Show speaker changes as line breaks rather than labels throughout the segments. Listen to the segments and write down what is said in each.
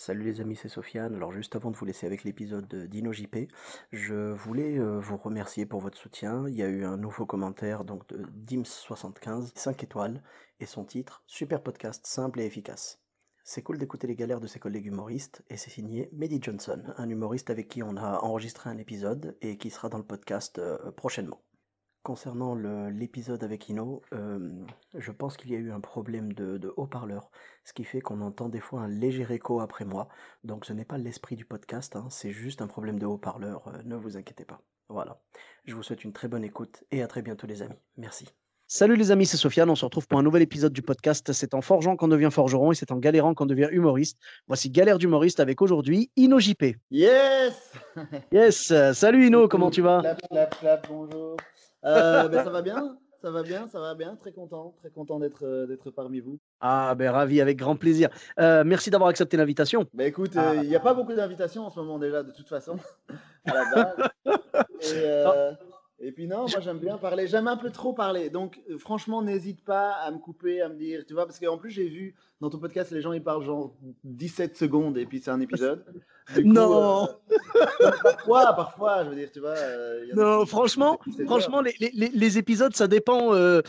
Salut les amis, c'est Sofiane. Alors juste avant de vous laisser avec l'épisode d'InnoJP, je voulais euh, vous remercier pour votre soutien. Il y a eu un nouveau commentaire donc de Dims75, 5 étoiles, et son titre Super podcast simple et efficace. C'est cool d'écouter les galères de ses collègues humoristes, et c'est signé Mehdi Johnson, un humoriste avec qui on a enregistré un épisode et qui sera dans le podcast euh, prochainement. Concernant l'épisode avec Ino, euh, je pense qu'il y a eu un problème de, haut-parleur, ce qui fait qu'on entend des fois un léger écho après moi. Donc ce n'est pas l'esprit du podcast, hein, c'est juste un problème de haut-parleur, euh, ne vous inquiétez pas. Voilà. Je vous souhaite une très bonne écoute et à très bientôt les amis. Merci. Salut les amis, c'est Sofiane. On se retrouve pour un nouvel épisode du podcast. C'est en forgeant qu'on devient forgeron et c'est en galérant qu'on devient humoriste. Voici Galère d'humoriste avec aujourd'hui Ino JP.
Yes
Yes Salut Ino, comment tu vas?
Clap, clap, clap, bonjour. Euh, ben, ça va bien ça va bien, ça va bien, très content, très content d'être euh, d'être parmi vous.
Ah ben ravi, avec grand plaisir. Euh, merci d'avoir accepté l'invitation.
Ben écoute, euh, il n'y a pas beaucoup d'invitations en ce moment déjà, de toute façon, à la base. Et, euh, et puis non, moi j'aime bien parler, j'aime un peu trop parler. Donc euh, franchement, n'hésite pas à me couper, à me dire, tu vois, parce qu'en plus j'ai vu dans ton podcast, les gens ils parlent genre 17 secondes et puis c'est un épisode. Coup,
Non.
euh, parfois, parfois, je veux dire, tu vois. euh, y a
Non, franchement, franchement, les, les- les- épisodes, ça dépend. euh,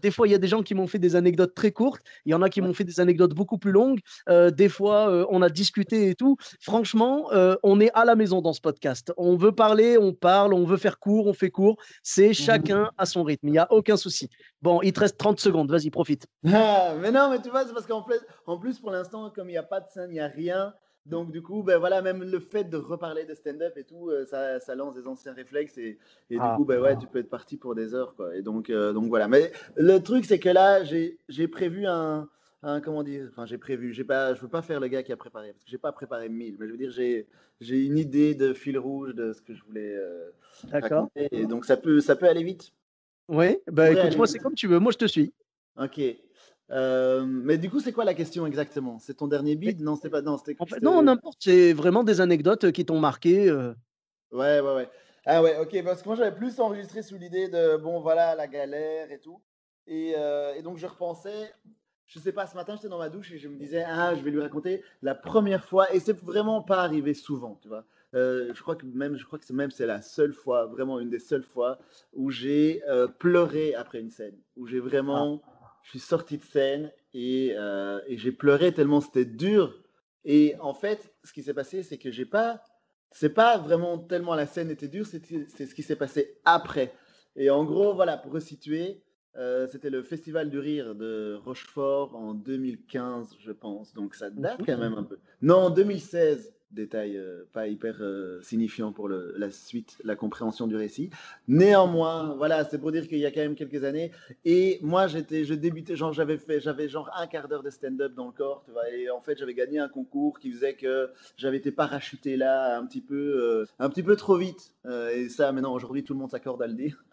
des fois, il y a des gens qui m'ont fait des anecdotes très courtes. Il y en a qui m'ont fait des anecdotes beaucoup plus longues. des fois, on a discuté et tout. Franchement, on est à la maison dans ce podcast. On veut parler, on parle. On veut faire court, on fait court. C'est chacun à son rythme. Il n'y a aucun souci. Bon, il te reste 30 secondes. Vas-y, profite.
Ah, mais non, mais tu vois, c'est parce qu'en plus, en plus, pour l'instant, comme il n'y a pas de scène, il n'y a rien. Donc, du coup, ben voilà, même le fait de reparler de stand-up et tout, euh, ça, ça lance des anciens réflexes. Et, et
Ah.
du coup, ben ouais, tu peux être parti pour des heures, quoi. Et donc, euh, donc voilà. Mais le truc, c'est que là, j'ai prévu un, un. Comment dire Enfin, j'ai prévu. j'ai Pas, je veux pas faire le gars qui a préparé, parce que j'ai pas préparé mille. Mais je veux dire, j'ai j'ai une idée de fil rouge de ce que je voulais euh,
D'accord.
Et donc, ça peut, ça peut aller vite.
Oui, bah
Ouais,
écoute, moi, c'est comme tu veux. Moi, je te suis.
Ok. Euh, mais du coup, c'est quoi la question exactement? C'est ton dernier bid? Non, c'était pas. Non.
En fait, non, n'importe. C'est vraiment des anecdotes qui t'ont marqué. euh.
Ouais, ouais, ouais. Ah ouais, ok. Parce que moi, j'avais plus enregistré sous l'idée de bon, voilà, la galère et tout. Et, euh, et donc, je repensais. Je sais pas, ce matin, j'étais dans ma douche et je me disais, ah, je vais lui raconter la première fois. Et c'est vraiment pas arrivé souvent, tu vois. Euh, je crois que même, je crois que c'est même c'est la seule fois, vraiment une des seules fois où j'ai euh, pleuré après une scène, où j'ai vraiment, je suis sorti de scène et, euh, et j'ai pleuré tellement c'était dur. Et en fait, ce qui s'est passé, c'est que j'ai pas, c'est pas vraiment tellement la scène était dure, c'est ce qui s'est passé après. Et en gros, voilà, pour resituer, euh, c'était le Festival du Rire de Rochefort en 2015, je pense. Donc ça date quand même un peu. Non, en 2016. Détail euh, pas hyper euh, signifiant pour la suite, la compréhension du récit. Néanmoins, voilà, c'est pour dire qu'il y a quand même quelques années. Et moi, j'étais, je débutais, genre, j'avais fait, j'avais genre un quart d'heure de stand-up dans le corps, tu vois. Et en fait, j'avais gagné un concours qui faisait que j'avais été parachuté là un petit peu, euh, un petit peu trop vite. Euh, et ça, maintenant, aujourd'hui, tout le monde s'accorde à le dire.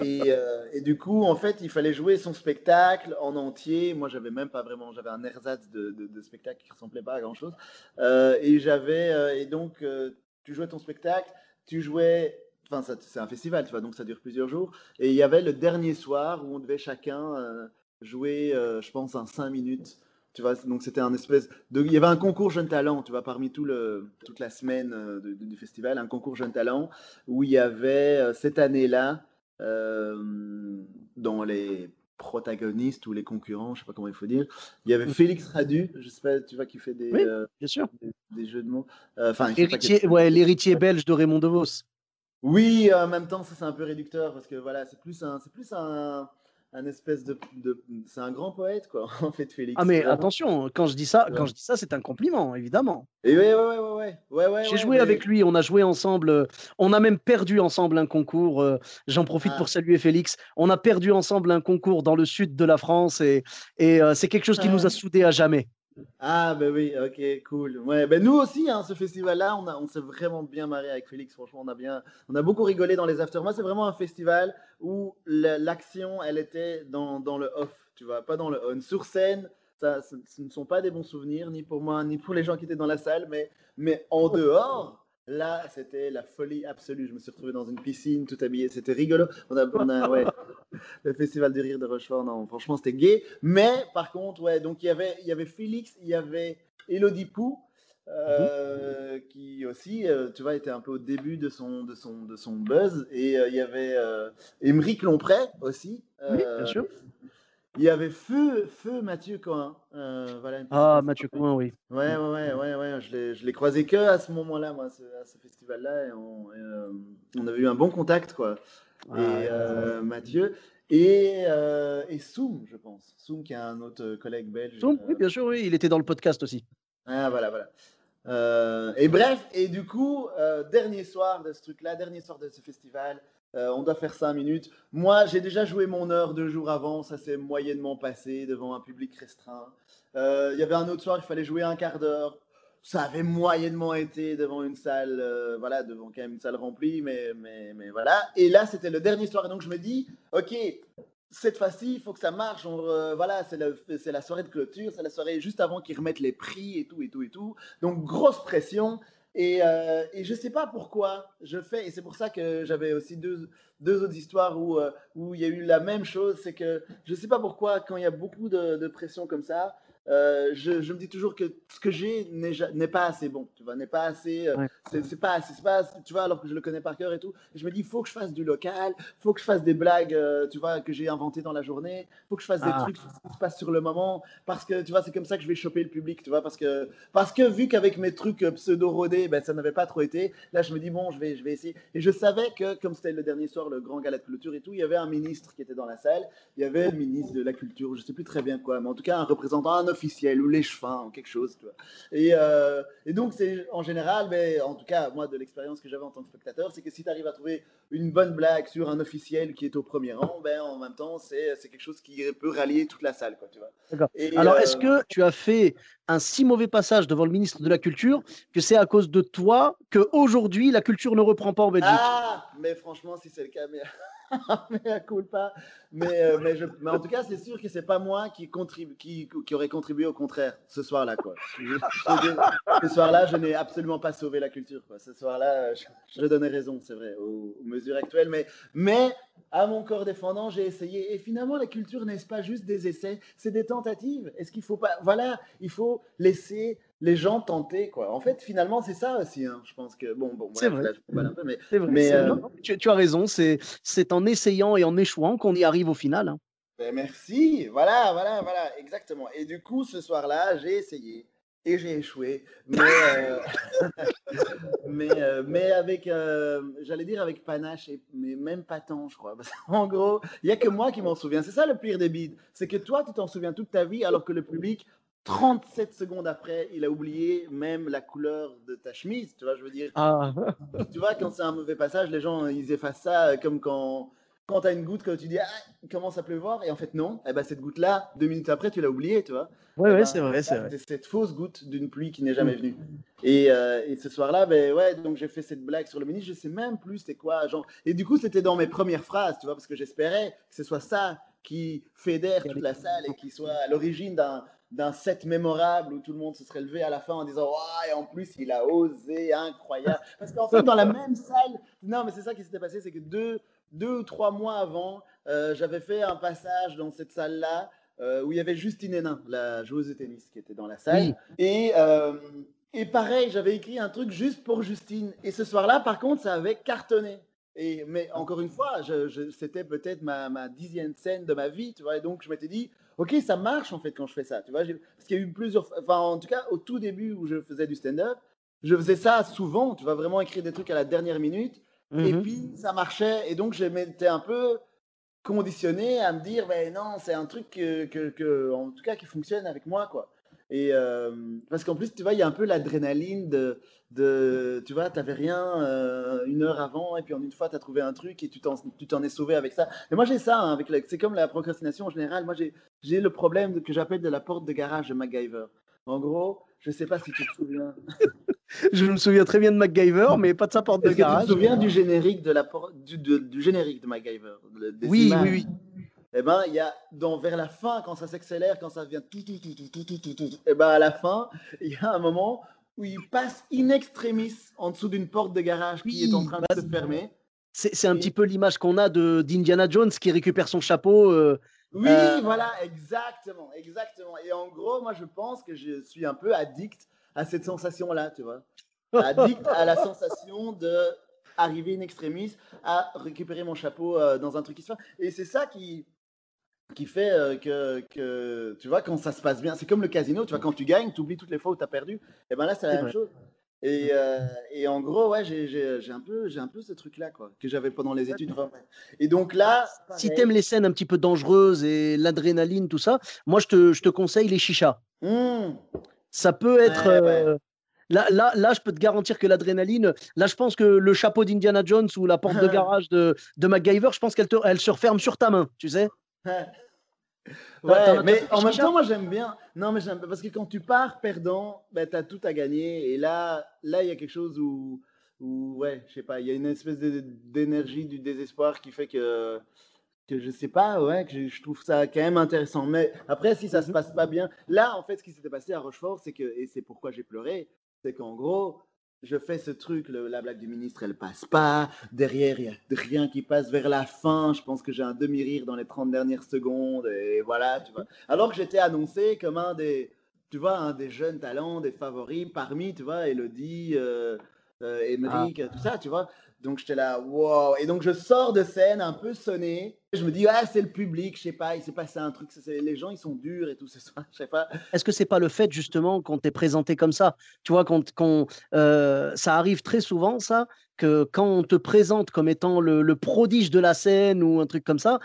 Euh, et, euh, du coup, en fait, il fallait jouer son spectacle en entier. Moi, j'avais même pas vraiment, j'avais un ersatz de, spectacle qui ressemblait pas à grand chose. et j'avais, euh, et donc, euh, tu jouais ton spectacle, tu jouais, enfin, c'est un festival, tu vois, donc ça dure plusieurs jours. Et il y avait le dernier soir où on devait chacun euh, jouer, euh, je pense, en cinq minutes. Tu vois, donc c'était un espèce de, il y avait un concours jeune talent, tu vois, parmi tout le, toute la semaine euh, du festival, un concours jeune talent où il y avait euh, cette année-là, euh, dans les protagonistes ou les concurrents, je sais pas comment il faut dire, il y avait Félix Radu, je sais pas, tu vois, qui fait des,
Oui,
euh,
bien sûr.
des, des jeux de mots. Euh, Enfin,
ouais, l'héritier belge de Raymond DeVos.
oui, en même temps, ça c'est un peu réducteur parce que voilà, c'est plus un, c'est plus un, un espèce de, de- c'est un grand poète quoi en fait Félix.
Ah mais
Vraiment.
attention, quand je dis ça,
Ouais.
quand je dis ça, c'est un compliment, évidemment.
Et ouais ouais ouais ouais ouais.
J'ai joué
mais-
avec lui, on a joué ensemble, euh, on a même perdu ensemble un concours. euh, J'en profite
Ah.
pour saluer Félix. On a perdu ensemble un concours dans le sud de la France et, et euh, c'est quelque chose qui nous a soudés à jamais.
Ah ben oui, ok, cool. Ouais, ben nous aussi, hein, ce festival-là, on, s'est vraiment bien marré avec Félix. Franchement, on a bien, on a beaucoup rigolé dans les afters. Moi, c'est vraiment un festival où la- l'action, elle était dans, dans le off, tu vois, pas dans le on. Sur scène, ça, ce, ce ne sont pas des bons souvenirs, ni pour moi, ni pour les gens qui étaient dans la salle, mais, mais en dehors. Là, c'était la folie absolue. Je me suis retrouvé dans une piscine, tout habillé. C'était rigolo. On a, on a- ouais, le festival du rire de Rochefort. Non, franchement, c'était gay. Mais par contre, ouais, donc il y avait, il y avait Félix, il y avait Elodie Pou, euh, qui aussi, euh, tu vois, était un peu au début de son, de son, de son buzz. Et euh, il y avait Émeric Lompré aussi.
Oui, bien sûr.
Il y avait Feu, Feu Mathieu Cohen. Euh, voilà,
Ah. Mathieu Coin, oui.
Ouais, ouais, ouais, ouais, ouais. Je l'ai, croisé que à ce moment-là, moi, ce- à ce festival-là. Et on, et, euh, on avait eu un bon contact, quoi.
Ah,
et euh, Mathieu. Et, et Soum, je pense. Soum, qui est un autre collègue belge.
Soum, oui, bien sûr, oui, il était dans le podcast aussi.
ah, voilà, voilà. Et bref, et du coup, dernier soir de ce truc-là, dernier soir de ce festival, euh, on doit faire cinq minutes. Moi, j'ai déjà joué mon heure deux jours avant, ça s'est moyennement passé devant un public restreint. Euh, Il y avait un autre soir, il fallait jouer un quart d'heure. Ça avait moyennement été devant une salle, euh, voilà, devant quand même une salle remplie, mais, mais, mais voilà. Et là, c'était le dernier soir, et donc je me dis, ok, cette fois-ci, il faut que ça marche. On, voilà, c'est la soirée de clôture, c'est la soirée juste avant qu'ils remettent les prix et tout, et tout, et tout. Donc, grosse pression. Et, euh, et je sais pas pourquoi je fais, et c'est pour ça que j'avais aussi deux, deux autres histoires où, euh, il y a eu la même chose. C'est que je sais pas pourquoi, quand il y a beaucoup de, de pression comme ça, euh, je, je me dis toujours que ce que j'ai n'est pas assez bon, tu vois, n'est pas assez, euh,
Ouais.
c'est c'est pas assez, c'est pas assez, tu vois, alors que je le connais par cœur et tout. Et je me dis, il faut que je fasse du local, faut que je fasse des blagues, euh, tu vois, que j'ai inventées dans la journée, faut que je fasse des
Ah.
trucs sur ce qui se passe sur le moment, parce que, tu vois, c'est comme ça que je vais choper le public, tu vois, parce que, parce que vu qu'avec mes trucs pseudo-rodés, ben, ça n'avait pas trop été, là, je me dis, bon, je vais, je vais essayer. Et je savais que, comme c'était le dernier soir, le grand gala de clôture et tout, il y avait un ministre qui était dans la salle, il y avait le ministre de la culture, je sais plus très bien quoi, mais en tout cas, un représentant, un officiel, ou l'échevin, ou quelque chose, tu vois. Et, euh, et donc, c'est en général, mais en tout cas, moi, de l'expérience que j'avais en tant que spectateur, c'est que si tu arrives à trouver une bonne blague sur un officiel qui est au premier rang, ben, en même temps, c'est quelque chose qui peut rallier toute la salle, quoi, tu vois. Et,
Alors,
euh,
est-ce que tu as fait un si mauvais passage devant le ministre de la Culture que c'est à cause de toi que aujourd'hui la culture ne reprend pas en Belgique?
Ah, mais franchement, si c'est le cas, mais, mais pas. Mais, euh, mais, je- mais en tout cas, c'est sûr que c'est pas moi qui, contribue, qui, aurait contribué au contraire ce soir-là, ce soir-là, je n'ai absolument pas sauvé la culture. Ce soir-là, je, donnais raison, c'est vrai, aux, aux mesures actuelles, mais, mais à mon corps défendant, j'ai essayé. Et finalement, la culture n'est-ce pas juste des essais, c'est des tentatives. Est-ce qu'il faut pas, voilà, il faut laisser les gens tenter, quoi. En fait, finalement, c'est ça aussi. hein. Je pense que bon, bon,
C'est vrai.
là, un peu, mais
vrai.
mais, euh,
non, tu, tu as raison. C'est c'est en essayant et en échouant qu'on y arrive au final. hein.
Ben, merci, voilà, voilà, voilà, exactement. Et du coup, ce soir-là, j'ai essayé et j'ai échoué, mais, euh, mais, euh, mais avec, j'allais dire avec panache, et, mais même pas tant, je crois. Parce qu'en gros, il n'y a que moi qui m'en souviens. C'est ça le pire des bides, c'est que toi, tu t'en souviens toute ta vie, alors que le public, 37 secondes après, il a oublié même la couleur de ta chemise, tu vois, je veux dire.
Ah,
Tu vois, quand c'est un mauvais passage, les gens, ils effacent ça euh, comme quand, quand tu as une goutte, quand tu dis, ah, il commence à pleuvoir, et en fait, non, eh ben, cette goutte-là, deux minutes après, tu l'as oubliée, tu vois.
ouais,
Eh
ouais,
ben,
c'est vrai, c'est
là,
vrai.
c'était cette fausse goutte d'une pluie qui n'est jamais venue. Et, euh, et ce soir-là, ben ouais, donc j'ai fait cette blague sur le ministre, je sais même plus c'était quoi, genre. Et du coup, c'était dans mes premières phrases, tu vois, parce que j'espérais que ce soit ça qui fédère toute la salle et qui soit à l'origine d'un d'un set mémorable où tout le monde se serait levé à la fin en disant ouais et en plus il a osé incroyable parce qu'en fait dans la même salle non mais c'est ça qui s'était passé c'est que deux deux ou trois mois avant euh, j'avais fait un passage dans cette salle là où il y avait Justine Hénin la joueuse de tennis qui était dans la salle
Oui.
et euh, et pareil, j'avais écrit un truc juste pour Justine. Et ce soir-là, par contre, ça avait cartonné. Et, mais encore une fois, je, je- c'était peut-être ma, ma dixième scène de ma vie, tu vois. Et donc, je m'étais dit, ok, ça marche en fait quand je fais ça, tu vois. Parce qu'il y a eu plusieurs, enfin, en tout cas, au tout début où je faisais du stand-up, je faisais ça souvent, tu vois, vraiment écrire des trucs à la dernière minute. Et
Mhm.
puis, ça marchait. Et donc, je m'étais un peu conditionné à me dire, ben non, c'est un truc que, que, en tout cas, qui fonctionne avec moi, quoi. Et euh, parce qu'en plus, tu vois, il y a un peu l'adrénaline de, de, tu vois, tu n'avais rien euh, une heure avant, et puis en une fois, tu as trouvé un truc et tu t'en es sauvé avec ça. Et moi, j'ai ça, hein, avec c'est comme la procrastination en général. Moi, j'ai le problème que j'appelle de la porte de garage de MacGyver. En gros, je sais pas si tu te souviens.
je me souviens très bien de MacGyver, mais pas de sa porte de garage.
tu te souviens du générique de la du, du, générique de MacGyver
Oui, oui, oui.
Eh ben, il y a dans vers la fin quand ça s'accélère, quand ça vient tout, tout, tout, tout, tout, tout, tout, et ben à la fin, il y a un moment où il passe in extremis en dessous d'une porte de garage qui est en train de se fermer.
C'est un petit peu l'image qu'on a de d'Indiana Jones qui récupère son chapeau. Euh,
oui, euh, voilà, exactement, exactement. Et en gros, moi, je pense que je suis un peu addict à cette sensation-là, tu vois. Addict à la sensation de arriver in extremis à récupérer mon chapeau euh, dans un truc qui se fait. Et c'est ça qui, qui fait euh, que, que, tu vois, quand ça se passe bien, c'est comme le casino, tu vois, quand tu gagnes, tu oublies toutes les fois où tu as perdu. Et ben là, c'est la même chose. Et, et, en gros, ouais, j'ai un, peu, un peu ce truc-là, quoi, que j'avais pendant les études. Et donc là.
Si tu aimes les scènes un petit peu dangereuses et l'adrénaline, tout ça, moi, je te, je te conseille les chichas. Mmh. Ça peut être. Euh, là, là, là, je peux te garantir que l'adrénaline, là, je pense que le chapeau d'Indiana Jones ou la porte de garage de, de MacGyver, je pense qu'elle elle se referme sur ta main, tu sais.
Ouais, mais en même temps, moi j'aime bien. Non, mais j'aime parce que quand tu pars perdant, ben, tu as tout à gagner. Et là, là, il y a quelque chose où, où ouais, je sais pas, il y a une espèce d'énergie du désespoir qui fait que, que je sais pas, ouais, que je, trouve ça quand même intéressant. Mais après, si ça se passe pas bien, là, en fait, ce qui s'était passé à Rochefort, c'est que, et c'est pourquoi j'ai pleuré, c'est qu'en gros, je fais ce truc, la blague du ministre, elle passe pas. Derrière, il n'y a rien qui passe vers la fin. Je pense que j'ai un demi-rire dans les 30 dernières secondes. Et voilà, tu vois. Alors que j'étais annoncé comme un des, tu vois, un des jeunes talents, des favoris, parmi, tu vois, Elodie, euh, euh ah. tout ça, tu vois. Donc j'étais là, wow. Et donc je sors de scène un peu sonné. Je me dis, ah, c'est le public, je sais pas, il s'est passé un truc. Les gens, ils sont durs et tout ce soir, je sais pas.
Est-ce que c'est pas le fait justement qu'on t'ait présenté comme ça? Tu vois, quand, euh, ça arrive très souvent, ça, que quand on te présente comme étant le, prodige de la scène ou un truc comme ça,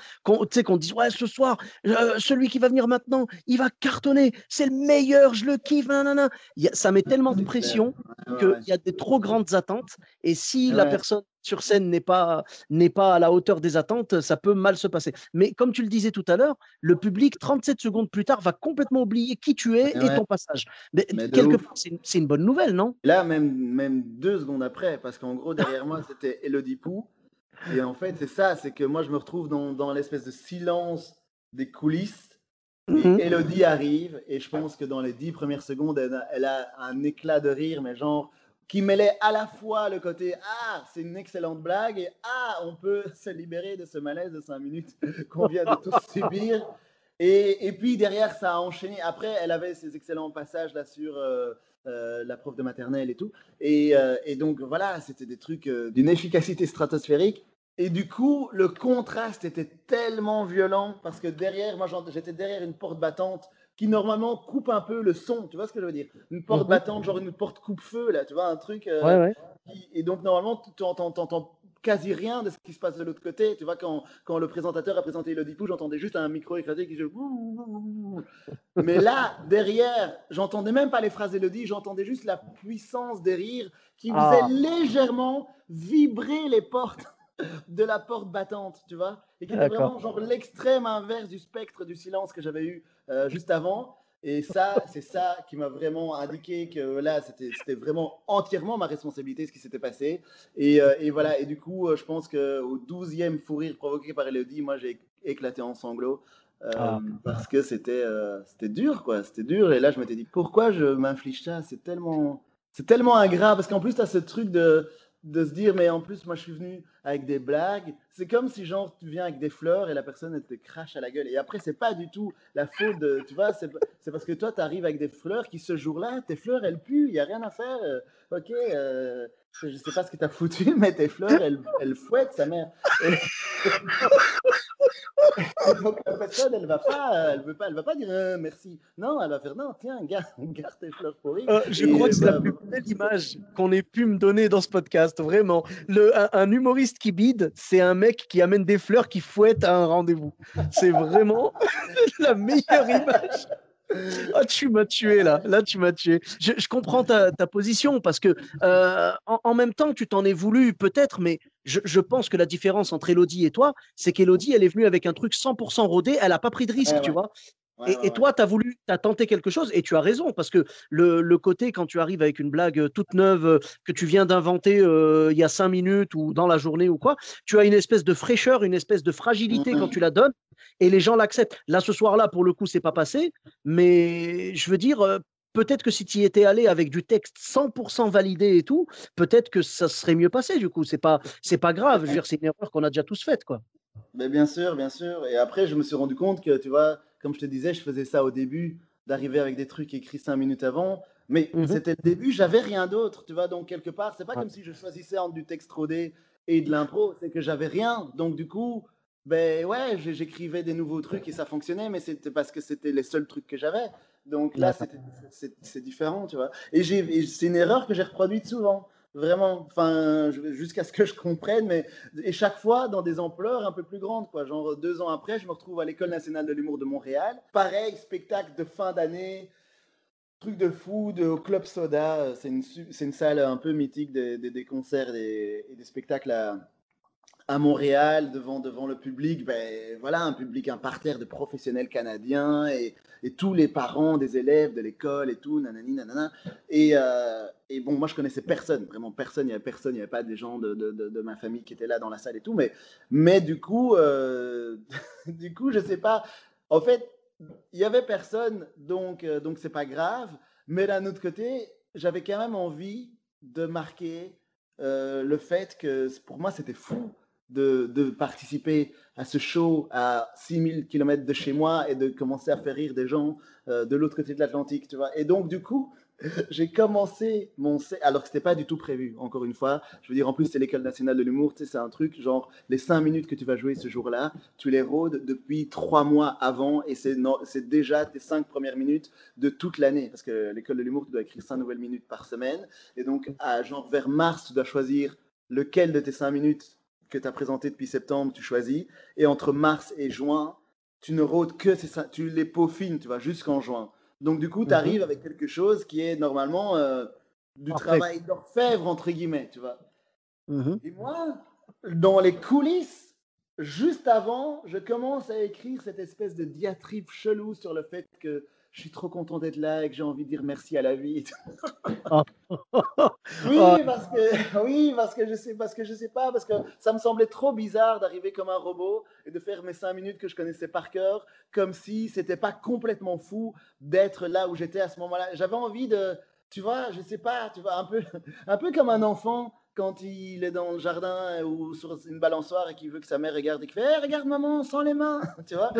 sais, qu'on dise, ouais, ce soir, euh, celui qui va venir maintenant, il va cartonner, c'est le meilleur, je le kiffe, nanana. ça met tellement de pression qu'il y a des trop grandes attentes. Et si la personne sur scène n'est pas, n'est pas à la hauteur des attentes, ça peut mal se passer. Mais comme tu le disais tout à l'heure, le public, 37 secondes plus tard, va complètement oublier qui tu es et ton passage. Mais, quelque part, c'est une, bonne nouvelle, non?
Là, même, même deux secondes après, parce qu'en gros, derrière moi, c'était Elodie Pou. Et en fait, c'est ça, c'est que moi, je me retrouve dans, dans l'espèce de silence des coulisses. Et mmh Elodie arrive, et je pense que dans les dix premières secondes, elle a un éclat de rire, mais genre qui mêlait à la fois le côté Ah, c'est une excellente blague et Ah, on peut se libérer de ce malaise de 5 minutes qu'on vient de tous subir. Et, et, puis derrière, ça a enchaîné. Après, elle avait ces excellents passages là sur euh, euh, la prof de maternelle et tout. Et, euh, et donc voilà, c'était des trucs d'une efficacité stratosphérique. Et du coup, le contraste était tellement violent parce que derrière, moi j'étais derrière une porte battante qui normalement coupe un peu le son, tu vois ce que je veux dire? Une porte mhm. battante, genre une porte coupe-feu, là, tu vois, un truc. Euh,
ouais, ouais.
et donc normalement, tu entends quasi rien de ce qui se passe de l'autre côté. Tu vois, quand, quand le présentateur a présenté Elodie Pou, j'entendais juste un micro éclaté qui joue. Mais là, derrière, j'entendais même pas les phrases d'Elodie, j'entendais juste la puissance des rires qui ah. faisait légèrement vibrer les portes de la porte battante, tu vois, et qui était vraiment genre l'extrême inverse du spectre du silence que j'avais eu euh, juste avant. Et ça, c'est ça qui m'a vraiment indiqué que là, c'était vraiment entièrement ma responsabilité ce qui s'était passé. Et, euh, et, voilà, et du coup, euh, je pense qu'au 12e fou rire provoqué par Elodie, moi j'ai éclaté en sanglots. Ah. Parce que c'était c'était dur, quoi. C'était dur. Et là, je m'étais dit, pourquoi je m'inflige ça? C'est tellement, c'est tellement ingrat. Parce qu'en plus, tu as ce truc de, de se dire, mais en plus, moi, je suis venu avec des blagues. C'est comme si, genre, tu viens avec des fleurs et la personne, elle te crache à la gueule. Et après, c'est pas du tout la faute de, tu vois, c'est parce que toi, tu arrives avec des fleurs qui, ce jour-là, tes fleurs, elles puent, il n'y a rien à faire. Euh, ok, euh, je sais pas ce que tu as foutu, mais tes fleurs, elles, elles fouettent sa mère. donc la personne, elle va pas, elle veut pas, elle va pas dire euh, merci. Non, elle va faire non, tiens, garde, garde tes fleurs pourries.
Euh, je crois que c'est la plus belle image qu'on ait pu me donner dans ce podcast, vraiment. Le, un, humoriste qui bide, c'est un mec qui amène des fleurs qui fouette à un rendez-vous. C'est vraiment la meilleure image. Ah, tu m'as tué là, là tu m'as tué. Je, comprends ta, position parce que euh, en, même temps tu t'en es voulu peut-être, mais je, pense que la différence entre Elodie et toi, c'est qu'Elodie elle est venue avec un truc 100% rodé, elle a pas pris de risque, tu vois et, toi, tu as voulu, tu as tenté quelque chose et tu as raison parce que le, côté quand tu arrives avec une blague toute neuve que tu viens d'inventer il y a cinq minutes ou dans la journée ou quoi, tu as une espèce de fraîcheur, une espèce de fragilité quand tu la donnes et les gens l'acceptent. Là, ce soir-là, pour le coup, c'est pas passé, mais je veux dire, peut-être que si tu y étais allé avec du texte 100% validé et tout, peut-être que ça serait mieux passé. Du coup, c'est pas, c'est pas grave. Je veux dire, c'est une erreur qu'on a déjà tous faite, quoi.
Mais bien sûr, bien sûr. Et après, je me suis rendu compte que, tu vois comme je te disais, je faisais ça au début, d'arriver avec des trucs écrits cinq minutes avant. Mais mhm. c'était le début, j'avais rien d'autre, tu vois. Donc, quelque part, c'est pas comme si je choisissais entre du texte rodé et de l'impro, c'est que j'avais rien. Donc, du coup, ben ouais, j'écrivais des nouveaux trucs et ça fonctionnait, mais c'était parce que c'était les seuls trucs que j'avais. Donc là, c'est différent, tu vois. Et c'est une erreur que j'ai reproduite souvent. Vraiment, enfin, jusqu'à ce que je comprenne, mais et chaque fois dans des ampleurs un peu plus grandes, quoi. Genre deux ans après, je me retrouve à l'École nationale de l'humour de Montréal. Pareil, spectacle de fin d'année, truc de fou, de, Club Soda. C'est une, une, salle un peu mythique des, des, concerts et des, spectacles à, à Montréal devant, devant le public, ben voilà, un public, un parterre de professionnels canadiens et, tous les parents des élèves de l'école et tout, nanani, nanana. Et, euh, et, bon, moi je connaissais personne, vraiment personne, il n'y avait personne, il n'y avait pas des gens de, de, ma famille qui étaient là dans la salle et tout, mais, mais du coup, euh, du coup, je sais pas, en fait, il y avait personne, donc euh, donc c'est pas grave, mais d'un autre côté, j'avais quand même envie de marquer le fait que pour moi c'était fou de, participer à ce show à 6000 km de chez moi et de commencer à faire rire des gens euh, de l'autre côté de l'Atlantique, tu vois. Et donc, du coup, j'ai commencé mon alors que c'était pas du tout prévu encore une fois je veux dire en plus c'est l'école nationale de l'humour tu sais c'est un truc genre les cinq minutes que tu vas jouer ce jour-là tu les rôdes depuis trois mois avant et c'est déjà tes cinq premières minutes de toute l'année parce que l'école de l'humour tu dois écrire cinq nouvelles minutes par semaine et donc à genre vers mars tu dois choisir lequel de tes cinq minutes que tu as présenté depuis septembre, tu choisis. Et entre mars et juin, tu ne rôdes que ça, tu les peaufines, tu vois, jusqu'en juin. Donc du coup, tu arrives mhm. avec quelque chose qui est normalement euh, du travail d'orfèvre, entre guillemets, tu vois. Mhm. Et moi, dans les coulisses, juste avant, je commence à écrire cette espèce de diatribe chelou sur le fait que je suis trop content d'être là et que j'ai envie de dire merci à la vie. oui, parce que, oui, parce que je sais, parce que je sais pas, parce que ça me semblait trop bizarre d'arriver comme un robot et de faire mes cinq minutes que je connaissais par cœur, comme si c'était pas complètement fou d'être là où j'étais à ce moment-là. J'avais envie de, tu vois, je sais pas, tu vois, un peu, un peu comme un enfant quand il est dans le jardin ou sur une balançoire et qu'il veut que sa mère regarde et qu'il fait regarde maman sans les mains tu vois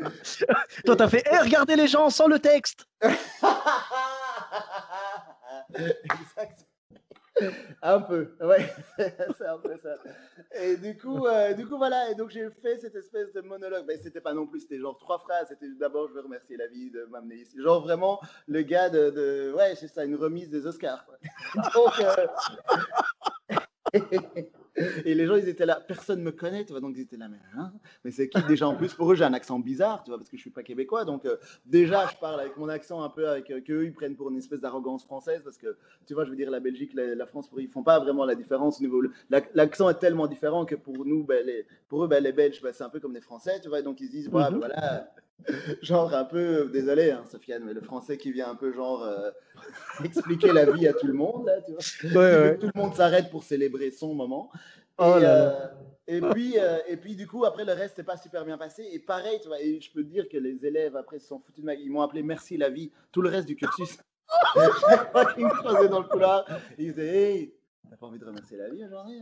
toi t'as fait regardez les gens sans le texte
un peu, ouais, c'est un peu ça. Et du coup, euh, du coup voilà, et donc j'ai fait cette espèce de monologue. Mais c'était pas non plus, c'était genre trois phrases. C'était d'abord, je veux remercier la vie de m'amener ici. Genre vraiment le gars de, ouais, c'est ça, une remise des Oscars. Euh... Et les gens, ils étaient là, personne me connaît, tu vois, donc ils étaient là, mais, hein mais c'est qui déjà en plus Pour eux, j'ai un accent bizarre, tu vois, parce que je suis pas québécois, donc euh, déjà, je parle avec mon accent un peu, avec euh, qu'eux, ils prennent pour une espèce d'arrogance française, parce que, tu vois, je veux dire, la Belgique, la, France, pour, ils font pas vraiment la différence au niveau. L'accent est tellement différent que pour nous, ben, les, pour eux, ben, les Belges, ben, c'est un peu comme des Français, tu vois, donc ils se disent, mm voilà genre un peu, désolé, hein, Sofiane, mais le français qui vient un peu genre euh, expliquer la vie à tout le monde, là, tu vois. Tout le monde s'arrête pour célébrer son moment. Oh et, euh, et, puis, euh, et puis, du coup, après, le reste, c'est pas super bien passé. Et pareil, tu vois, et je peux dire que les élèves, après, se sont foutus de ma Ils m'ont appelé Merci la vie tout le reste du cursus. Chaque fois qu'ils me dans le couloir, ils disaient Hey, t'as pas envie de remercier la vie aujourd'hui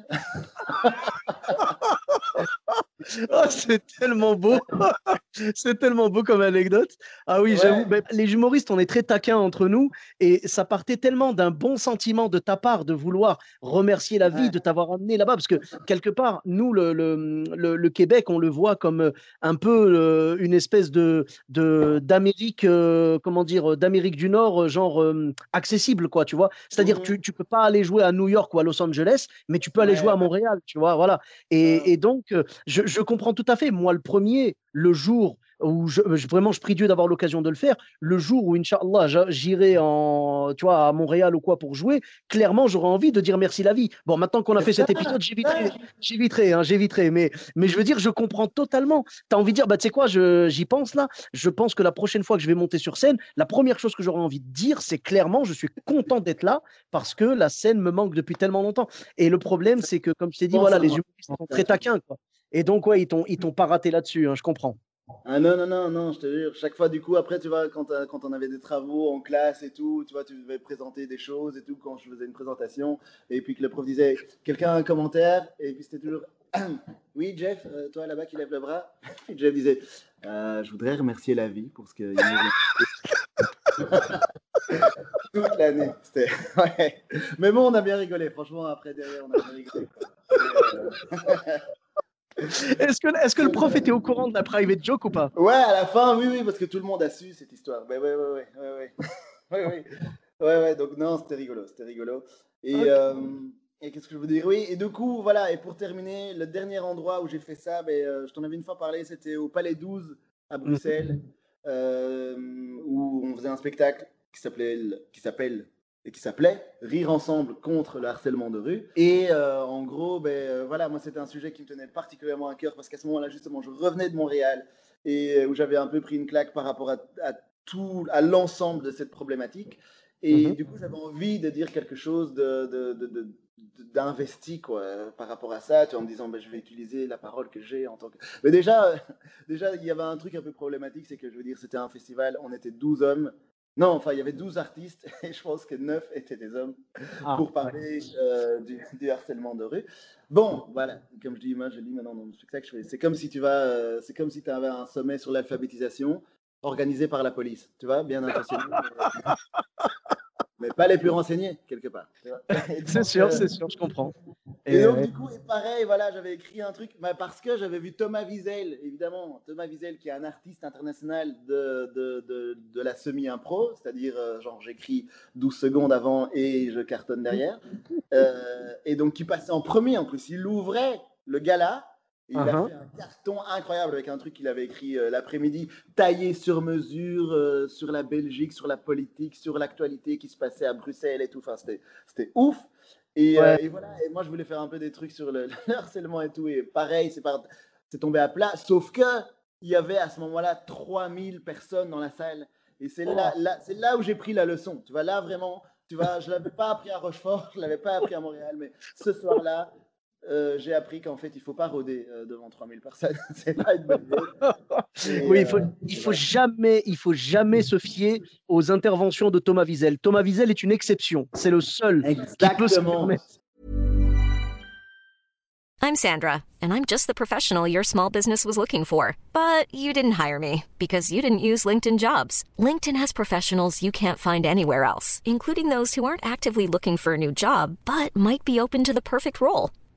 Oh, c'est tellement beau. c'est tellement beau comme anecdote. Ah oui, j'avoue. Ben, les humoristes, on est très taquins entre nous et ça partait tellement d'un bon sentiment de ta part de vouloir remercier la vie de t'avoir amené là-bas parce que quelque part, nous, le, le, le, Québec, on le voit comme euh, un peu euh, une espèce de d'Amérique, euh, comment dire, d'Amérique du Nord, genre accessible, quoi, tu vois. C'est-à-dire, tu, tu peux pas aller jouer à New York ou à Los Angeles, mais tu peux aller jouer à Montréal, tu vois, voilà. Et, et donc, je, je comprends tout à fait. Moi, le premier, le jour où je, vraiment je prie Dieu d'avoir l'occasion de le faire, le jour où, Inch'Allah, j'irai en, tu vois, à Montréal ou quoi pour jouer, clairement, j'aurais envie de dire merci la vie. Bon, maintenant qu'on a fait cet épisode, j'éviterai, j'éviterai, hein, j'éviterai. Mais, mais je veux dire, je comprends totalement. Tu as envie de dire, bah, tu sais quoi, j'y pense là. Je pense que la prochaine fois que je vais monter sur scène, la première chose que j'aurais envie de dire, c'est clairement, je suis content d'être là parce que la scène me manque depuis tellement longtemps. Et le problème, c'est que, comme je t'ai dit, voilà, les humoristes sont très taquins, quoi. Et donc, ouais, ils t'ont, ils t'ont pas raté là-dessus, hein, je comprends.
Ah non, non, non, non, je te jure. Chaque fois, du coup, après, tu vois, quand, quand on avait des travaux en classe et tout, tu vois, tu devais présenter des choses et tout, quand je faisais une présentation, et puis que le prof disait, quelqu'un a un commentaire, et puis c'était toujours, oui, Jeff, euh, toi là-bas qui lève le bras? Et Jeff disait, euh, je voudrais remercier la vie pour ce qu'il Toute l'année. C'était... Ouais. Mais bon, on a bien rigolé. Franchement, après, derrière, on a bien rigolé.
Est-ce que, est que le prof était au courant de la private joke ou pas?
Ouais, à la fin, oui, oui, parce que tout le monde a su cette histoire. Ouais, ouais, ouais, ouais, ouais, ouais. ouais, ouais, donc non, c'était rigolo, c'était rigolo. Et, euh, qu'est-ce que je veux dire? Oui, et du coup, voilà, et pour terminer, le dernier endroit où j'ai fait ça, ben, euh, je t'en avais une fois parlé, c'était au Palais 12 à Bruxelles, euh, où on faisait un spectacle qui s'appelait qui s'appelle et qui s'appelait Rire ensemble contre le harcèlement de rue. Et euh, en gros, ben, euh, voilà, moi c'était un sujet qui me tenait particulièrement à cœur parce qu'à ce moment-là, justement, je revenais de Montréal et euh, où j'avais un peu pris une claque par rapport à, tout, à l'ensemble de cette problématique. Et mhm. du coup, j'avais envie de dire quelque chose de, d'investi quoi par rapport à ça tu vois, en me disant ben, je vais utiliser la parole que j'ai en tant que mais déjà déjà il y avait un truc un peu problématique c'est que je veux dire c'était un festival on était 12 hommes non, enfin, il y avait 12 artistes et je pense que 9 étaient des hommes ah, pour parler euh, du, harcèlement de rue. Bon, voilà, comme je dis, moi je dis maintenant dans spectacle, c'est comme si tu vas, euh, c'est comme si tu avais un sommet sur l'alphabétisation organisé par la police, tu vois, bien intentionné. mais pas les plus renseignés, quelque part.
C'est sûr, euh, c'est sûr, je comprends.
Et, donc, du coup, et pareil, voilà, j'avais écrit un truc, mais parce que j'avais vu Thomas Wiesel, évidemment, Thomas Wiesel, qui est un artiste international de, de, de, de la semi-impro, c'est-à-dire, euh, genre, j'écris 12 secondes avant et je cartonne derrière. Euh, et donc, qui passait en premier, en plus. Il ouvrait le gala, il a uh-huh. fait un carton incroyable avec un truc qu'il avait écrit euh, l'après-midi, taillé sur mesure euh, sur la Belgique, sur la politique, sur l'actualité qui se passait à Bruxelles et tout. Enfin, c'était ouf. Et, euh, et, voilà, et moi je voulais faire un peu des trucs sur le, harcèlement et tout. Et pareil, c'est tombé à plat. Sauf que il y avait à ce moment-là 3000 personnes dans la salle. Et c'est là, là, là où j'ai pris la leçon. Tu vois, là vraiment, tu vois, je ne l'avais pas appris à Rochefort, je ne l'avais pas appris à Montréal, mais ce soir-là, euh, j'ai appris qu'en fait, il faut pas rôder euh, devant 3000 personnes. c'est pas une bonne
idée. oui, il faut, euh, il faut jamais, il faut jamais se fier aux interventions de Thomas Wiesel. Thomas Wiesel est une exception. C'est le seul qui peut se permettre.
I'm Sandra, and I'm just the professional your small business was looking for. But you didn't hire me because you didn't use LinkedIn Jobs. LinkedIn has professionals you can't find anywhere else, including those who aren't actively looking for a new job but might be open to the perfect role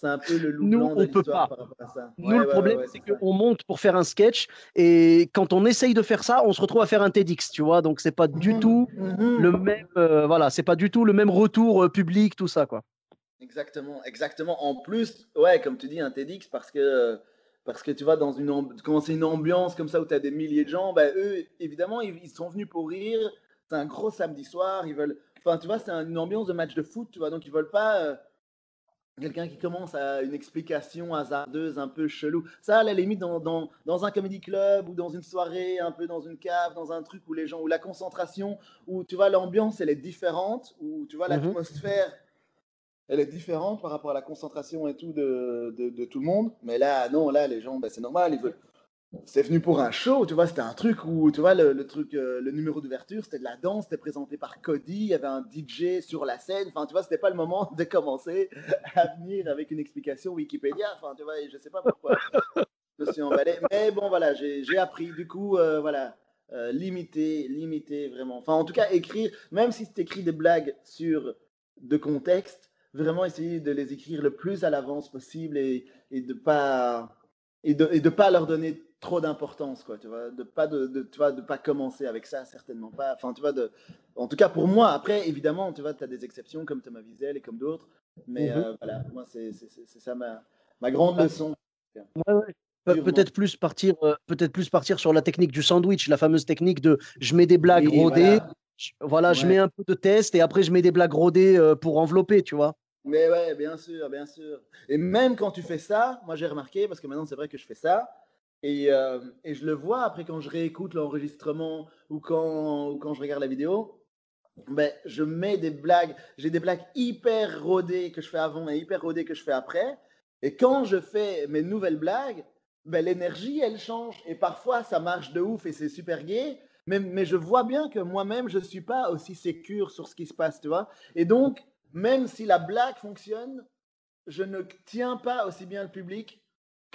C'est un peu le loup Nous, on peut pas. par rapport à ça.
Nous, le problème, c'est qu'on monte pour faire un sketch et quand on essaye de faire ça, on se retrouve à faire un TEDx, tu vois. Donc, c'est pas du mhm. tout mhm. le même, euh, voilà, c'est pas du tout le même retour euh, public, tout ça, quoi.
Exactement, exactement. En plus, ouais, comme tu dis, un TEDx parce que parce que tu vois, dans une quand c'est une ambiance comme ça où tu as des milliers de gens, bah, eux, évidemment, ils, sont venus pour rire. C'est un gros samedi soir. Ils veulent, enfin, tu vois, c'est une ambiance de match de foot, tu vois. Donc, ils veulent pas. Quelqu'un qui commence à une explication hasardeuse, un peu chelou. Ça, à la limite, dans, dans, dans, un comedy club ou dans une soirée, un peu dans une cave, dans un truc où les gens, où la concentration, où tu vois, l'ambiance, elle est différente, où tu vois, mhm. l'atmosphère, elle est différente par rapport à la concentration et tout de, de, tout le monde. Mais là, non, là, les gens, ben, c'est normal, ils veulent, c'est venu pour un show, tu vois, c'était un truc où, tu vois, le, truc, euh, le numéro d'ouverture, c'était de la danse, c'était présenté par Cody, il y avait un DJ sur la scène, enfin, tu vois, c'était pas le moment de commencer à venir avec une explication Wikipédia, enfin, tu vois, et je sais pas pourquoi. Je me suis emballé, mais bon, voilà, j'ai appris, du coup, euh, voilà, euh, limiter, limiter vraiment, enfin, en tout cas, écrire, même si tu écris des blagues sur de contexte, vraiment essayer de les écrire le plus à l'avance possible et, de pas et de, de pas leur donner trop d'importance, quoi, tu vois, de pas de, de, tu vois, de pas commencer avec ça, certainement pas. Enfin, tu vois, de, en tout cas pour moi. Après, évidemment, tu vois, tu as des exceptions comme Thomas Wiesel et comme d'autres, mais mhm. euh, voilà, moi c'est ça ma, ma grande leçon.
peut-être plus partir, euh, peut-être plus partir sur la technique du sandwich, la fameuse technique de je mets des blagues rodées, voilà, je, mets un peu de test et après je mets des blagues rodées euh, pour envelopper, tu vois.
Mais ouais, bien sûr, bien sûr. Et même quand tu fais ça, moi j'ai remarqué, parce que maintenant c'est vrai que je fais ça, et, euh, et, je le vois après quand je réécoute l'enregistrement ou quand, quand je regarde la vidéo, ben, je mets des blagues, j'ai des blagues hyper rodées que je fais avant et hyper rodées que je fais après. Et quand je fais mes nouvelles blagues, ben, l'énergie, elle change. Et parfois, ça marche de ouf et c'est super gay. Mais, mais je vois bien que moi-même, je ne suis pas aussi sécure sur ce qui se passe, tu vois. Et donc, même si la blague fonctionne, je ne tiens pas aussi bien le public